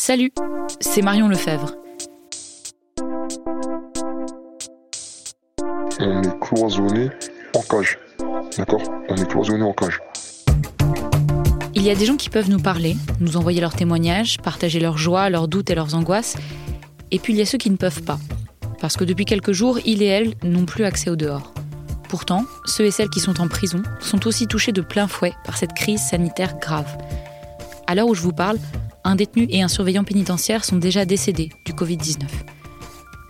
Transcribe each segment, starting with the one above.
Salut, c'est Marion Lefebvre. On est cloisonné en cage. D'accord? On est cloisonné en cage. Il y a des gens qui peuvent nous parler, nous envoyer leurs témoignages, partager leurs joies, leurs doutes et leurs angoisses. Et puis il y a ceux qui ne peuvent pas. Parce que depuis quelques jours, il et elle n'ont plus accès au dehors. Pourtant, ceux et celles qui sont en prison sont aussi touchés de plein fouet par cette crise sanitaire grave. À l'heure où je vous parle, un détenu et un surveillant pénitentiaire sont déjà décédés du Covid-19.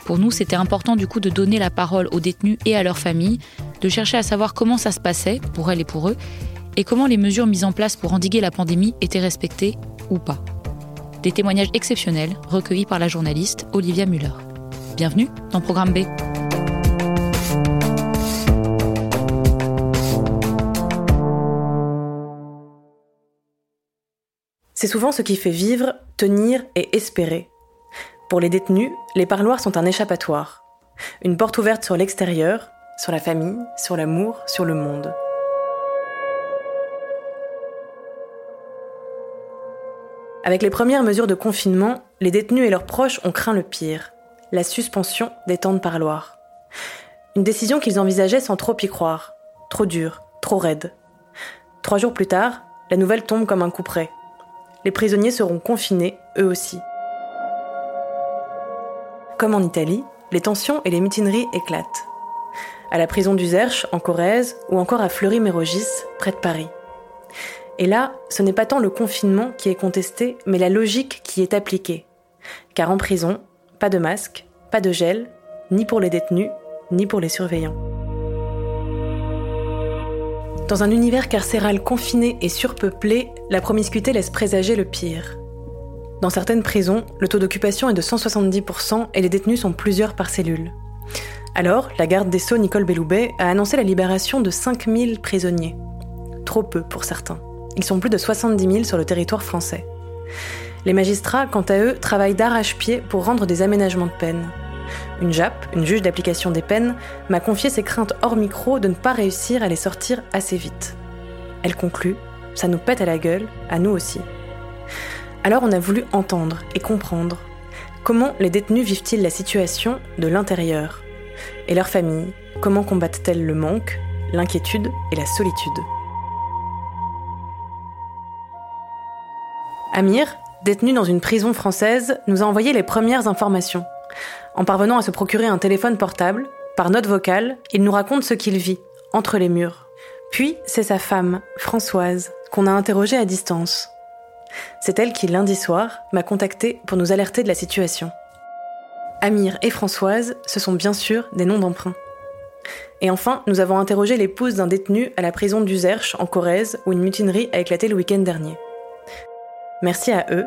Pour nous, c'était important du coup de donner la parole aux détenus et à leurs familles, de chercher à savoir comment ça se passait pour elles et pour eux, et comment les mesures mises en place pour endiguer la pandémie étaient respectées ou pas. Des témoignages exceptionnels recueillis par la journaliste Olivia Muller. Bienvenue dans Programme B. C'est souvent ce qui fait vivre, tenir et espérer. Pour les détenus, les parloirs sont un échappatoire. Une porte ouverte sur l'extérieur, sur la famille, sur l'amour, sur le monde. Avec les premières mesures de confinement, les détenus et leurs proches ont craint le pire, la suspension des temps de parloir. Une décision qu'ils envisageaient sans trop y croire, trop dure, trop raide. Trois jours plus tard, la nouvelle tombe comme un coup près. Les prisonniers seront confinés, eux aussi. Comme en Italie, les tensions et les mutineries éclatent. À la prison d'Uzerche, en Corrèze, ou encore à Fleury-Mérogis, près de Paris. Et là, ce n'est pas tant le confinement qui est contesté, mais la logique qui est appliquée. Car en prison, pas de masque, pas de gel, ni pour les détenus, ni pour les surveillants. Dans un univers carcéral confiné et surpeuplé, la promiscuité laisse présager le pire. Dans certaines prisons, le taux d'occupation est de 170% et les détenus sont plusieurs par cellule. Alors, la garde des Sceaux Nicole Belloubet a annoncé la libération de 5000 prisonniers. Trop peu pour certains. Ils sont plus de 70 000 sur le territoire français. Les magistrats, quant à eux, travaillent d'arrache-pied pour rendre des aménagements de peine. Une JAP, une juge d'application des peines, m'a confié ses craintes hors micro de ne pas réussir à les sortir assez vite. Elle conclut Ça nous pète à la gueule, à nous aussi. Alors on a voulu entendre et comprendre comment les détenus vivent-ils la situation de l'intérieur Et leurs familles, comment combattent-elles le manque, l'inquiétude et la solitude Amir, détenu dans une prison française, nous a envoyé les premières informations. En parvenant à se procurer un téléphone portable, par note vocale, il nous raconte ce qu'il vit, entre les murs. Puis, c'est sa femme, Françoise, qu'on a interrogée à distance. C'est elle qui, lundi soir, m'a contacté pour nous alerter de la situation. Amir et Françoise, ce sont bien sûr des noms d'emprunt. Et enfin, nous avons interrogé l'épouse d'un détenu à la prison d'Uzerche, en Corrèze, où une mutinerie a éclaté le week-end dernier. Merci à eux.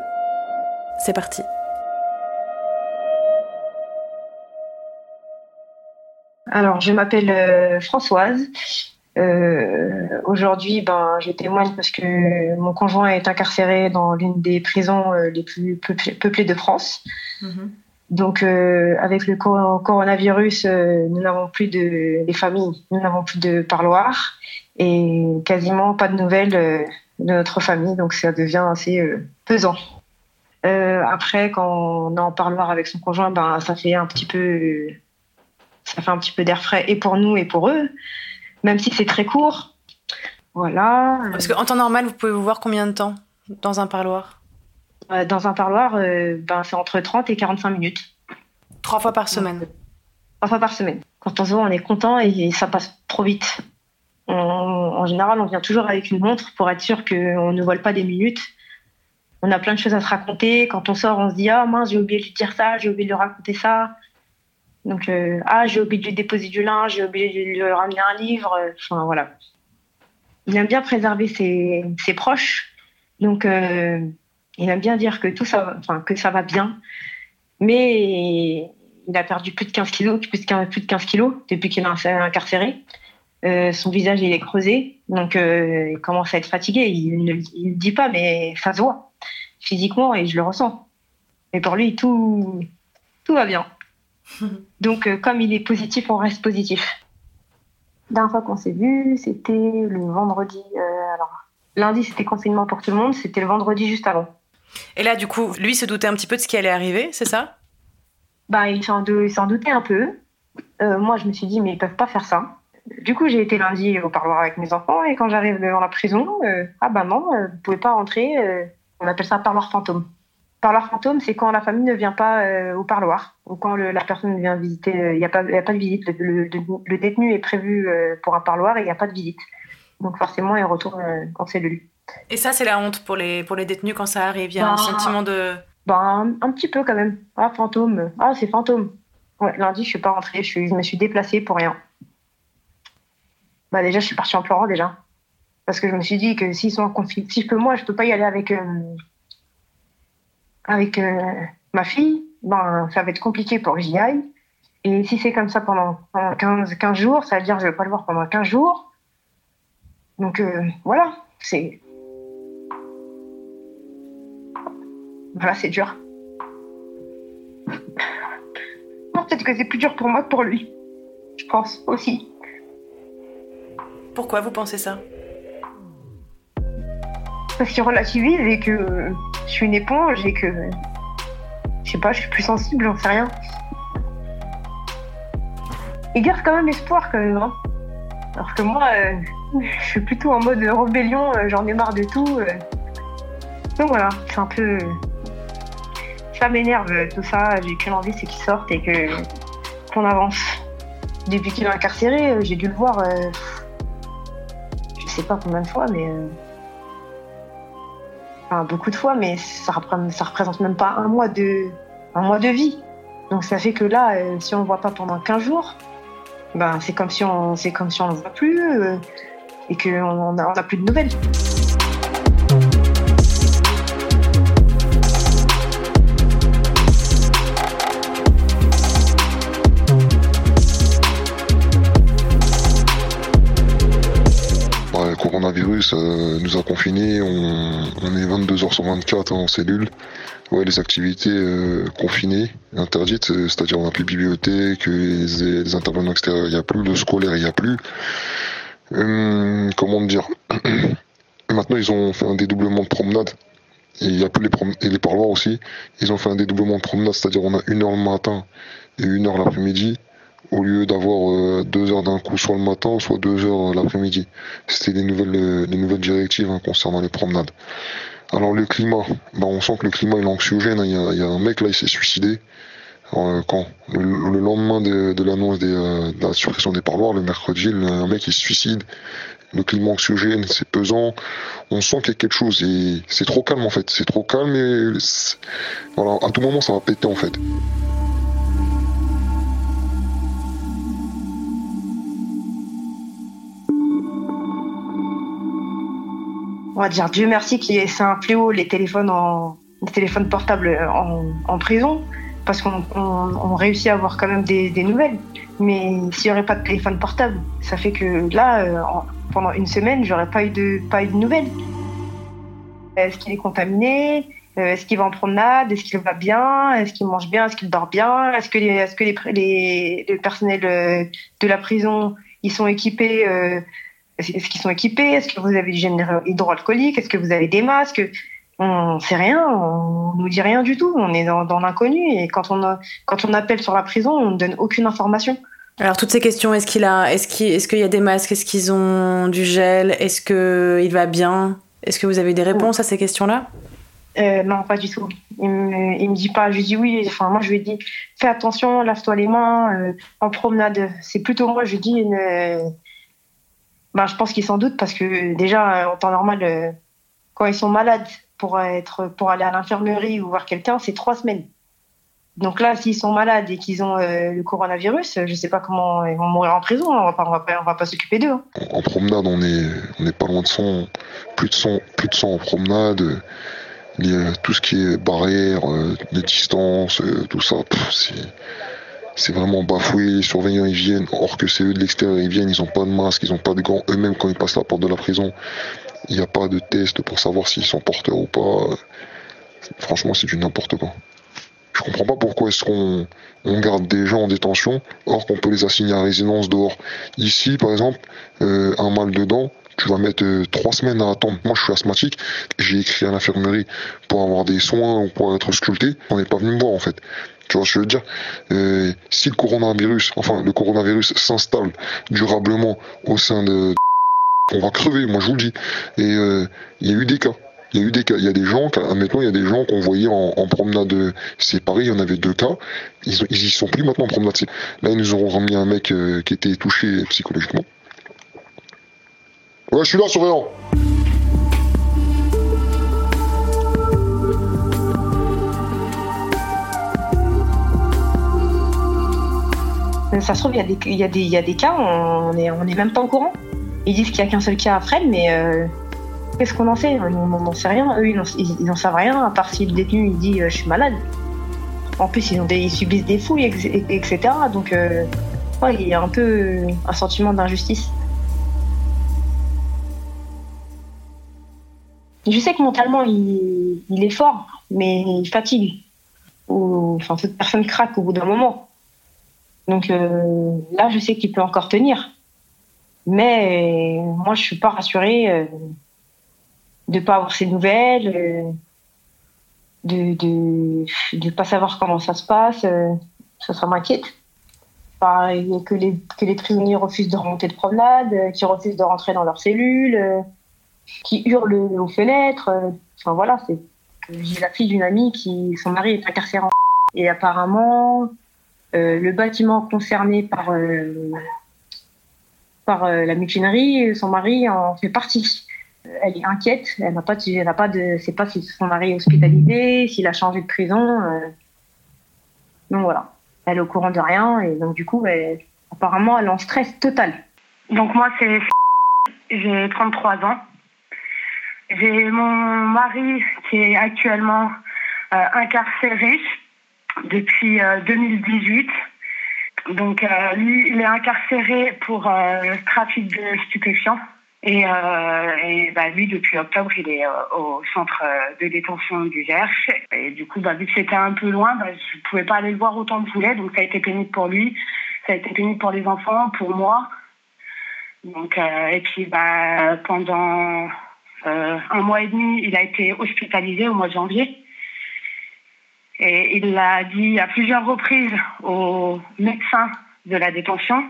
C'est parti. Alors, je m'appelle euh, Françoise. Euh, Aujourd'hui, ben, je témoigne parce que mon conjoint est incarcéré dans l'une des prisons euh, les plus peuplées, de France. Mm-hmm. Donc, euh, avec le coronavirus, euh, nous n'avons plus de les familles, nous n'avons plus de parloir et quasiment pas de nouvelles de notre famille, donc ça devient assez pesant. Après, quand on est en parloir avec son conjoint, ben, ça fait un petit peu, ça fait un petit peu d'air frais et pour nous et pour eux, même si c'est très court. Voilà. Parce qu'en temps normal, vous pouvez vous voir combien de temps dans un parloir? Euh, Dans un parloir, ben, c'est entre 30 et 45 minutes. Trois fois par semaine Trois fois par semaine. Quand on se voit, on est content et ça passe trop vite en général, on vient toujours avec une montre pour être sûr qu'on ne vole pas des minutes. On a plein de choses à se raconter. Quand on sort, on se dit Ah mince, j'ai oublié de lui dire ça, j'ai oublié de lui raconter ça. Donc, euh, ah, j'ai oublié de déposer du linge, j'ai oublié de lui ramener un livre. Enfin, voilà. Il aime bien préserver ses, proches, Donc, euh, il aime bien dire que tout ça, enfin, que ça va bien. Mais il a perdu plus de 15 kilos, plus de 15, plus de 15 kilos depuis qu'il est incarcéré. Euh, son visage, il est creusé. Donc, euh, il commence à être fatigué. Il ne le dit pas, mais ça se voit physiquement et je le ressens. Et pour lui, tout, tout va bien. Donc, euh, comme il est positif, on reste positif. La dernière fois qu'on s'est vu, c'était le vendredi. euh, alors, lundi, c'était confinement pour tout le monde. C'était le vendredi juste avant. Et là, du coup, lui se doutait un petit peu de ce qui allait arriver, c'est ça? Bah, il s'en dou- doutait un peu. Euh, moi, je me suis dit, mais ils peuvent pas faire ça. Du coup, j'ai été lundi au parloir avec mes enfants et quand j'arrive devant la prison, ah bah non, vous pouvez pas rentrer. on appelle ça parloir fantôme. Parloir fantôme, c'est quand la famille ne vient pas euh, au parloir ou quand le- la personne vient visiter. euh, Il n'y a, pas- a de visite. Le, le- le détenu est prévu euh, pour un parloir et il n'y a pas de visite. Donc forcément, il retourne euh, en cellule. Et ça, c'est la honte pour les, pour les détenus quand ça arrive. Il y a un Bah. sentiment de. Ben, un, un petit peu quand même. Ah, fantôme. Ah, c'est fantôme. Ouais, lundi, je suis pas rentrée. Je, suis, je me suis déplacée pour rien. Bah, déjà, je suis partie en pleurant, déjà. Parce que je me suis dit que s'ils sont en confinement, si que moi, je peux pas y aller avec, euh, avec euh, ma fille, ben, ça va être compliqué pour que j'y aille. Et si c'est comme ça pendant, pendant 15, 15 jours, ça veut dire que je vais pas le voir pendant 15 jours. Donc, euh, voilà. C'est. Voilà, c'est dur. Peut-être que c'est plus dur pour moi que pour lui. Je pense aussi. Pourquoi vous pensez ça? Parce qu'il relativise et que je suis une éponge et que. Je sais pas, je suis plus sensible, j'en sais rien. Il garde quand même espoir, quand même. Hein. Alors que moi, euh, je suis plutôt en mode rébellion, euh, j'en ai marre de tout. euh. Donc voilà, c'est un peu. Ça m'énerve tout ça, j'ai qu'une envie, c'est qu'il sorte et que qu'on avance. Depuis qu'il est incarcéré, j'ai dû le voir, je sais pas combien de fois, mais. Beaucoup de fois, mais ça représente, représente même pas un mois de, vie. Donc ça fait que là, euh, si on le voit pas pendant 15 jours, ben c'est comme si on, si on le voit plus euh, et qu'on on a, on a plus de nouvelles. Euh, nous a confinés, on, est 22 heures sur 24 en cellule. Ouais, les activités euh, confinées, interdites, euh, c'est-à-dire on n'a plus de bibliothèque, les, les intervenants extérieurs, il n'y a plus, le scolaire, il n'y a plus. Hum, comment dire Maintenant, ils ont fait un dédoublement de promenade. Et il y a plus les prom- et les parloirs aussi. Ils ont fait un dédoublement de promenade, c'est-à-dire on a une heure le matin et une heure l'après-midi, au lieu d'avoir euh, deux heures d'un coup, soit le matin, soit deux heures l'après-midi. C'était les nouvelles, euh, les nouvelles directives hein, concernant les promenades. Alors le climat, bah, on sent que le climat est anxiogène. hein. Il y, a, un mec là, il s'est suicidé. Euh, quand le, le lendemain de, l'annonce de la suppression des parloirs, le mercredi, le- un mec il se suicide. Le climat anxiogène, c'est pesant. On sent qu'il y a quelque chose et c'est trop calme en fait. C'est trop calme et voilà, à tout moment ça va péter en fait. On va dire Dieu merci qu'il est c'est un fléau les téléphones en les téléphones portables en, prison parce qu'on on, on réussit à avoir quand même des, nouvelles. Mais s'il n'y aurait pas de téléphone portable, ça fait que là, euh, en- pendant une semaine, j'aurais pas eu de pas eu de nouvelles. Est-ce qu'il est contaminé? Euh, Est-ce qu'il va en promenade? Est-ce qu'il va bien? Est-ce qu'il mange bien? Est-ce qu'il dort bien? Est-ce que les est-ce que les, les, euh, de la prison ils sont équipés euh, est-ce qu'ils sont équipés? Est-ce que vous avez du gel hydroalcoolique Est-ce que vous avez des masques? On sait rien, on nous dit rien du tout. On est dans, dans l'inconnu et quand on, a- quand on appelle sur la prison, on ne donne aucune information. Alors toutes ces questions, est-ce qu'il a, est-ce qu'il, est-ce qu'il y a des masques, est-ce qu'ils ont du gel, est-ce que il va bien, est-ce que vous avez des réponses à ces questions-là? Euh, non, pas du tout. Il me, il me dit pas. Je lui dis oui. Enfin, moi, je lui dit fais attention, lave-toi les mains. euh, en promenade, c'est plutôt moi. Je lui dis une. Ben, je pense qu'il s'en doute parce que déjà euh, en temps normal, euh, quand ils sont malades pour être pour aller à l'infirmerie ou voir quelqu'un, c'est trois semaines. Donc là, s'ils sont malades et qu'ils ont euh, le coronavirus, je ne sais pas comment ils vont mourir en prison. On va va pas, s'occuper d'eux. Hein. En promenade, on est, on n'est pas loin de 100, plus de 100, plus de 100 en promenade. Il y a tout ce qui est barrière, euh, les distances, tout ça, c'est, c'est vraiment bafoué. Les surveillants, ils viennent, or que c'est eux de l'extérieur, ils viennent, ils n'ont pas de masque, ils n'ont pas de gants. Eux-mêmes, quand ils passent la porte de la prison, il n'y a pas de test pour savoir s'ils sont porteurs ou pas. Franchement, c'est du n'importe quoi. Je comprends pas pourquoi est-ce qu'on on garde des gens en détention, or qu'on peut les assigner à résidence dehors. Ici, par exemple, euh, un mal dedans, tu vas mettre euh, trois semaines à attendre. Moi, je suis asthmatique, j'ai écrit à l'infirmerie pour avoir des soins ou pour être sculpté. On n'est pas venu me voir en fait. Tu vois ce que je veux dire? Euh, Si le coronavirus, enfin le coronavirus s'installe durablement au sein de, on va crever. Moi, je vous le dis. Et il y a eu des cas. Il y a eu des cas, il y a des gens, maintenant il y a des gens qu'on voyait en, promenade séparée, il y en avait deux cas, ils, ils y sont plus maintenant en promenade Là ils nous auront remis un mec euh, qui était touché psychologiquement. Ouais, je suis là, surveillant. Ça se trouve, il y, a des, cas, on n'est est même pas au courant. Ils disent qu'il n'y a qu'un seul cas à Fred, mais euh, Qu'est-ce qu'on en sait? On n'en sait rien. Eux, ils n'en savent rien, à part si le détenu il dit euh, je suis malade. En plus, ils, subissent des fouilles, etc. Donc, euh, il y a un peu un sentiment d'injustice. Je sais que mentalement, il, est fort, mais il fatigue. Enfin, toute personne craque au bout d'un moment. Donc euh, là, je sais qu'il peut encore tenir. Mais moi, je suis pas rassurée de pas avoir ses nouvelles, euh, de, de, pas savoir comment ça se passe, euh, ça, ça m'inquiète. que les, que les prisonniers refusent de remonter de promenade, euh, qui refusent de rentrer dans leurs cellules, qui hurlent aux fenêtres. Enfin voilà, c'est j'ai la fille d'une amie qui son mari est incarcéré et apparemment le bâtiment concerné par par la mutinerie, son mari en fait partie elle est inquiète. Elle n'a n'a pas si son mari est hospitalisé, s'il a changé de prison. Euh. Donc voilà, elle est au courant de rien et donc du coup, apparemment, elle est en stress total. Donc moi, c'est, j'ai 33 ans. J'ai mon mari qui est actuellement euh, incarcéré depuis 2018. Euh, donc lui, il est incarcéré pour trafic de stupéfiants. Et, euh, bah, lui, depuis octobre, il est euh, au centre euh, de détention du Gerche. Et du coup, bah, vu que c'était un peu loin, bah, je ne pouvais pas aller le voir autant que je voulais. Donc ça a été pénible pour lui, ça a été pénible pour les enfants, pour moi. Donc, euh, et puis bah, pendant euh, un mois et demi, il a été hospitalisé au mois de janvier. Et il l'a dit à plusieurs reprises aux médecins de la détention.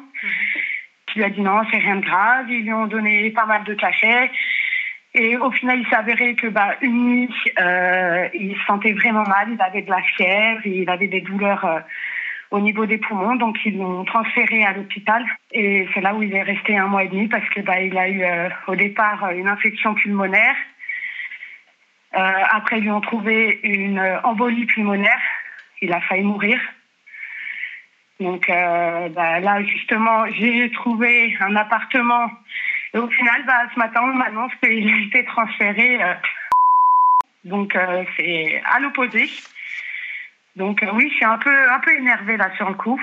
Qui lui a dit non, c'est rien de grave. Ils lui ont donné pas mal de cachets. Et au final, il s'est avéré que bah, une nuit, euh, il se sentait vraiment mal. Il avait de la fièvre, il avait des douleurs euh, au niveau des poumons, donc ils l'ont transféré à l'hôpital. Et c'est là où il est resté un mois et demi parce que bah, il a eu euh, au départ une infection pulmonaire. Après, ils lui ont trouvé une embolie pulmonaire. Il a failli mourir. Donc euh, bah, là, justement, j'ai trouvé un appartement. Et au final, bah, ce matin, on m'annonce qu'il a été transféré. Euh, donc euh, c'est à l'opposé. Donc oui, je suis un peu, un peu énervée là sur le coup.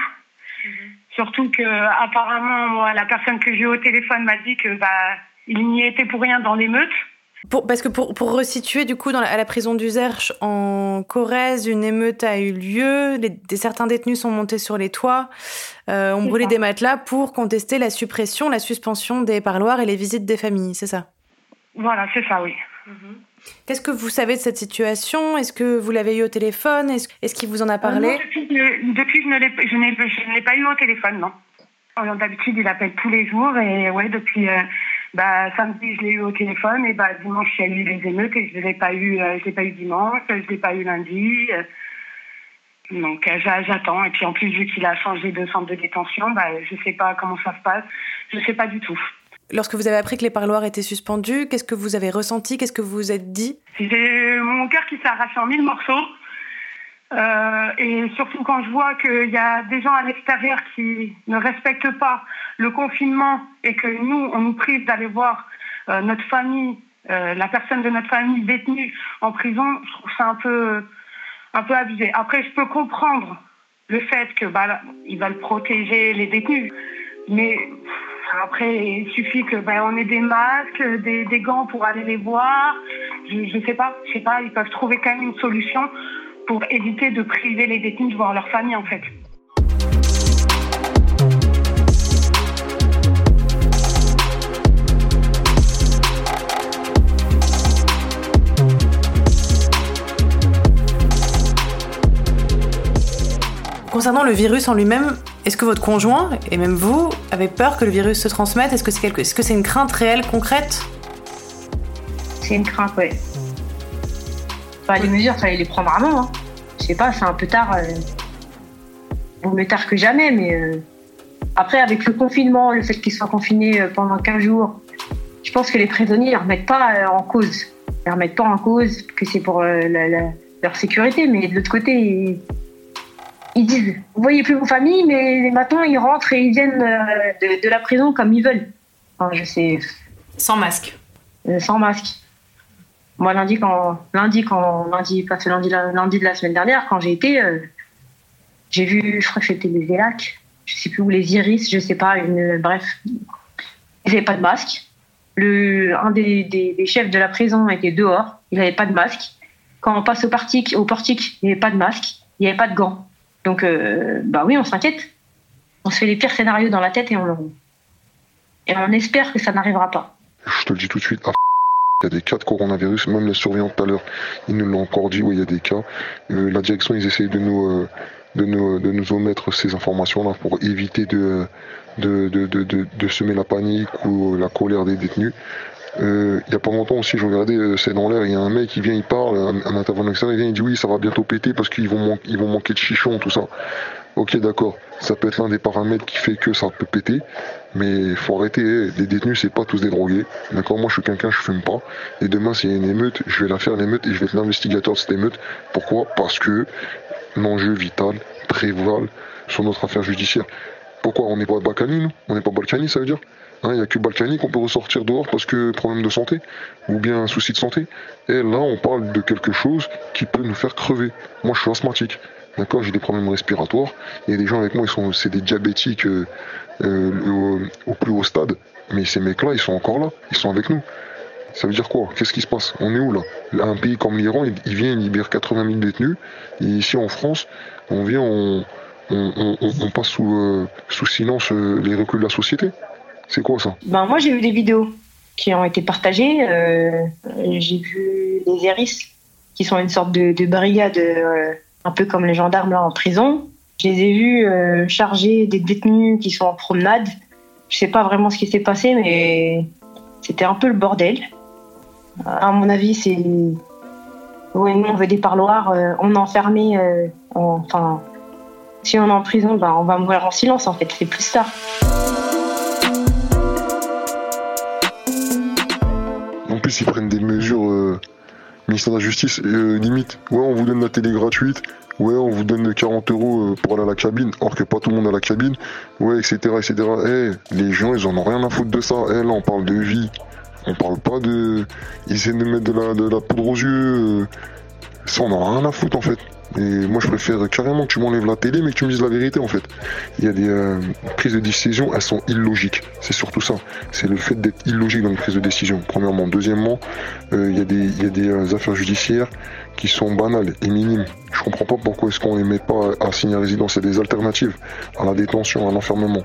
Mhm. Surtout que apparemment, moi, la personne que j'ai au téléphone m'a dit que bah, il n'y était pour rien dans l'émeute parce que pour, pour resituer, du coup, dans la, à la prison d'Uzerche, en Corrèze, une émeute a eu lieu. des, certains détenus sont montés sur les toits, euh, ont brûlé des matelas pour contester la suppression, la suspension des parloirs et les visites des familles, c'est ça? Voilà, c'est ça, oui. Mhm. Qu'est-ce que vous savez de cette situation? Est-ce que vous l'avez eu au téléphone? Est-ce est qu'il vous en a parlé? euh, Depuis, depuis, je ne l'ai pas eu au téléphone, non. D'habitude, il appelle tous les jours et ouais, depuis... Euh, bah, samedi, je l'ai eu au téléphone et bah, dimanche, il y a eu les émeutes et je ne l'ai pas eu, euh, je l'ai pas eu dimanche, je ne l'ai pas eu lundi. Euh. donc euh, j'attends. Et puis en plus, vu qu'il a changé de centre de détention, bah, je ne sais pas comment ça se passe. Je ne sais pas du tout. Lorsque vous avez appris que les parloirs étaient suspendus, qu'est-ce que vous avez ressenti? Qu'est-ce que vous vous êtes dit? J'ai mon cœur qui s'est arraché en mille morceaux. Euh, et surtout quand je vois qu'il y a des gens à l'extérieur qui ne respectent pas le confinement et que nous, on nous prive d'aller voir euh, notre famille, euh, la personne de notre famille détenue en prison, je trouve ça un peu, un peu abusé. Après, je peux comprendre le fait que bah, ils veulent protéger les détenus, mais après, il suffit que ben, on ait des masques, des, des, gants pour aller les voir. Je, ne sais pas, je sais pas, ils peuvent trouver quand même une solution pour éviter de priver les détenus de voir leur famille en fait. Concernant le virus en lui-même, est-ce que votre conjoint, et même vous, avez peur que le virus se transmette? Est-ce que c'est quelque... est -ce une crainte réelle, concrète? C'est une crainte, oui. Bah, les mesures, fallait les prendre avant. Hein. Je sais pas, c'est un peu tard. Euh... Bon, mieux tard que jamais, mais euh, après, avec le confinement, le fait qu'ils soient confinés euh, pendant 15 jours, je pense que les prisonniers ne remettent pas euh, en cause. Ils ne remettent pas en cause que c'est pour leur sécurité, mais de l'autre côté, ils disent Vous voyez plus vos familles, mais maintenant ils rentrent et ils viennent euh, de, la prison comme ils veulent. Enfin, je sais. Sans masque. Euh, sans masque. Moi, lundi, quand, lundi, quand, lundi, pas ce lundi, lundi de la semaine dernière, quand j'ai été, euh, j'ai vu, je crois que c'était les ELAC, je sais plus où, les Iris, je sais pas, une, bref. Ils n'avaient pas de masque. Le, un des, chefs de la prison était dehors, il n'avait pas de masque. Quand on passe au portique, au portique, il n'y avait pas de masque, il n'y avait pas de gants. Donc, euh, bah oui, on s'inquiète. On se fait les pires scénarios dans la tête et on, et on espère que ça n'arrivera pas. Je te le dis tout de suite. Il y a des cas de coronavirus, même les surveillants tout à l'heure, ils nous l'ont encore dit, oui, il y a des cas. Euh, la direction, ils essayent de nous, euh, de nous, de nous omettre ces informations-là pour éviter de, de, de, de, semer la panique ou la colère des détenus. il n'y a pas longtemps aussi, je regardais, c'est dans l'air, il y a un mec qui vient, il parle, un, intervenant extérieur, il vient, il dit oui, ça va bientôt péter parce qu'ils vont, vont manquer de chichons, tout ça. Ok, d'accord, ça peut être l'un des paramètres qui fait que ça peut péter, mais faut arrêter. Les détenus, c'est pas tous des drogués. D'accord, moi je suis quelqu'un, je fume pas. Et demain, s'il y a une émeute, je vais la faire l'émeute et je vais être l'investigateur de cette émeute. Pourquoi? Parce que l'enjeu vital prévale sur notre affaire judiciaire. Pourquoi On n'est pas Balkany, nous? On n'est pas Balkany, ça veut dire? Il hein, n'y a que Balkany qu'on peut ressortir dehors parce que problème de santé ou bien un souci de santé. Et là, on parle de quelque chose qui peut nous faire crever. Moi, je suis asthmatique. D'accord, j'ai des problèmes respiratoires. Il y a des gens avec moi, ils sont, c'est des diabétiques euh, euh, au, plus haut stade. Mais ces mecs-là, ils sont encore là. Ils sont avec nous. Ça veut dire quoi? Qu'est-ce qui se passe? On est où là? Un pays comme l'Iran, il, vient, il libère 80 000 détenus. Et ici en France, on vient, on, on, passe sous, euh, sous silence les reculs de la société. C'est quoi ça? Ben, Moi, j'ai vu des vidéos qui ont été partagées. j'ai vu les Eris, qui sont une sorte de, de brigade un peu comme les gendarmes là en prison. Je les ai vus euh, charger des détenus qui sont en promenade. Je sais pas vraiment ce qui s'est passé, mais c'était un peu le bordel. À mon avis, c'est. Oui, nous, on veut des parloirs, euh, on est enfermé. Euh, enfin, si on est en prison, ben, on va mourir en silence, en fait. C'est plus ça. En plus, ils prennent des mesures ministère de la Justice, euh, limite, ouais, on vous donne la télé gratuite, ouais, on vous donne 40 euros euh, pour aller à la cabine, or que pas tout le monde a la cabine, ouais, etc., etc. Eh, les gens, ils en ont rien à foutre de ça. Eh, là, on parle de vie. On parle pas de. Ils essaient de mettre de la, de la poudre aux yeux. Ça, on a rien à foutre, en fait. Et moi, je préfère carrément que tu m'enlèves la télé, mais que tu me dises la vérité, en fait. Il y a des euh, prises de décision, elles sont illogiques. C'est surtout ça. C'est le fait d'être illogique dans les prises de décision, premièrement. Deuxièmement, euh, il y a des, il y a euh, affaires judiciaires qui sont banales et minimes. Je comprends pas pourquoi est-ce qu'on les met pas à signer à résidence. C'est des alternatives à la détention, à l'enfermement.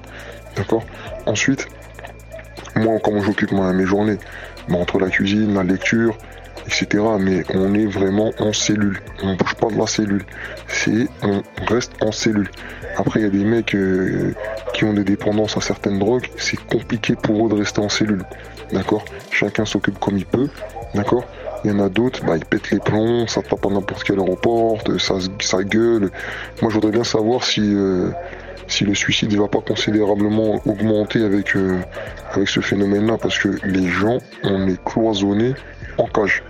D'accord? Ensuite, moi, comment j'occupe mes journées? Entre la cuisine, la lecture, etc. Mais on est vraiment en cellule. On ne bouge pas de la cellule. C'est, on reste en cellule. Après, il y a des mecs euh, qui ont des dépendances à certaines drogues. C'est compliqué pour eux de rester en cellule. D'accord? Chacun s'occupe comme il peut. D'accord? Il y en a d'autres, bah, ils pètent les plombs, ça tape à n'importe quel aéroport, ça, ça gueule. Moi, je voudrais bien savoir si, euh, si le suicide ne va pas considérablement augmenter avec, euh, avec ce phénomène-là, parce que les gens, on est cloisonnés en cage.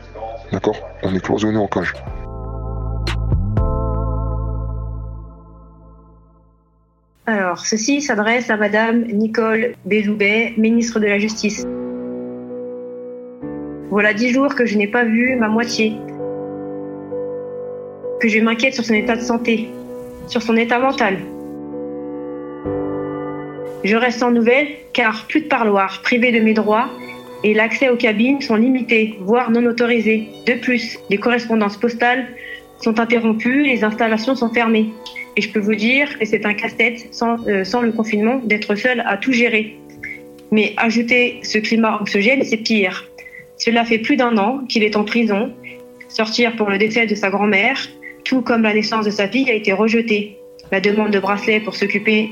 D'accord On est cloisonné en cage. Alors, ceci s'adresse à Madame Nicole Béjoubet, ministre de la Justice. Voilà dix jours que je n'ai pas vu ma moitié, que je m'inquiète sur son état de santé, sur son état mental. Je reste sans nouvelles car plus de parloir, privé de mes droits, et l'accès aux cabines sont limités, voire non autorisés. De plus, les correspondances postales sont interrompues, les installations sont fermées. Et je peux vous dire que c'est un casse-tête sans, euh, sans le confinement d'être seul à tout gérer. Mais ajouter ce climat anxiogène, c'est pire. Cela fait plus d'un an qu'il est en prison. Sortir pour le décès de sa grand-mère, tout comme la naissance de sa fille, a été rejeté. La demande de bracelet pour s'occuper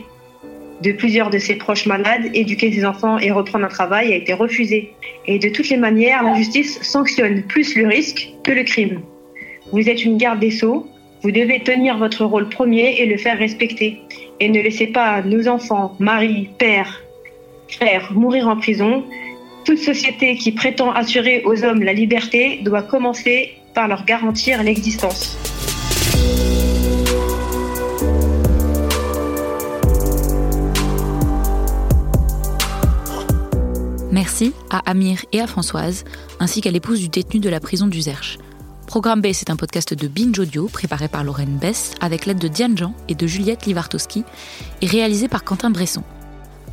de plusieurs de ses proches malades, éduquer ses enfants et reprendre un travail a été refusée. Et de toutes les manières, la justice sanctionne plus le risque que le crime. Vous êtes une garde des sceaux, vous devez tenir votre rôle premier et le faire respecter. Et ne laissez pas nos enfants, maris, pères, frères mourir en prison. Toute société qui prétend assurer aux hommes la liberté doit commencer par leur garantir l'existence. Merci à Amir et à Françoise, ainsi qu'à l'épouse du détenu de la prison du Zerche. Programme B, c'est un podcast de Binge Audio préparé par Lorraine Bess avec l'aide de Diane Jean et de Juliette Livartowski et réalisé par Quentin Bresson.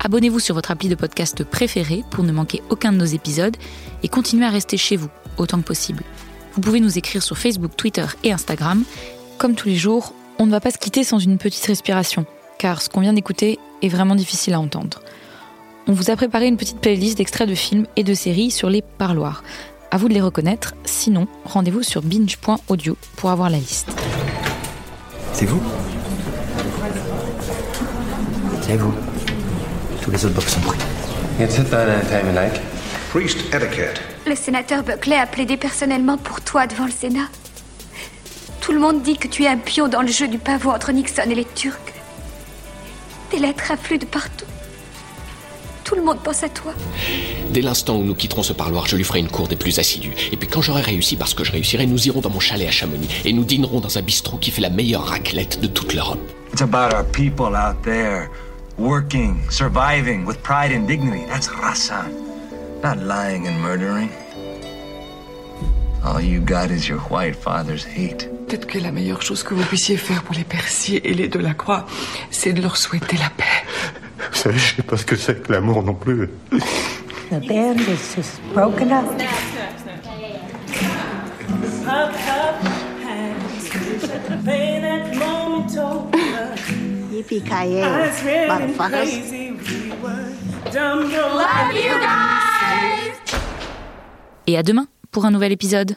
Abonnez-vous sur votre appli de podcast préféré pour ne manquer aucun de nos épisodes et continuez à rester chez vous autant que possible. Vous pouvez nous écrire sur Facebook, Twitter et Instagram. Comme tous les jours, on ne va pas se quitter sans une petite respiration, car ce qu'on vient d'écouter est vraiment difficile à entendre. On vous a préparé une petite playlist d'extraits de films et de séries sur les parloirs. À vous de les reconnaître, sinon, rendez-vous sur binge.audio pour avoir la liste. C'est vous? C'est vous. Tous les autres box sont pris. Priest etiquette. Le sénateur Buckley a plaidé personnellement pour toi devant le Sénat. Tout le monde dit que tu es un pion dans le jeu du pavot entre Nixon et les Turcs. Des lettres affluent de partout. Tout le monde pense à toi. Dès l'instant où nous quitterons ce parloir, je lui ferai une cour des plus assidues. Et puis quand j'aurai réussi, parce que je réussirai, nous irons dans mon chalet à Chamonix et nous dînerons dans un bistrot qui fait la meilleure raclette de toute l'Europe. It's about our people out there, working, surviving with pride and dignity. That's raza. Not lying and murdering. All you got is your white father's hate. Peut-être que la meilleure chose que vous puissiez faire pour les Persiers et les Delacroix, c'est de leur souhaiter la paix. Vous savez, je sais pas ce que c'est que l'amour non plus. The band is just broken up. Yippee-ki-yay, motherfuckers. Love you guys! Et à demain pour un nouvel épisode.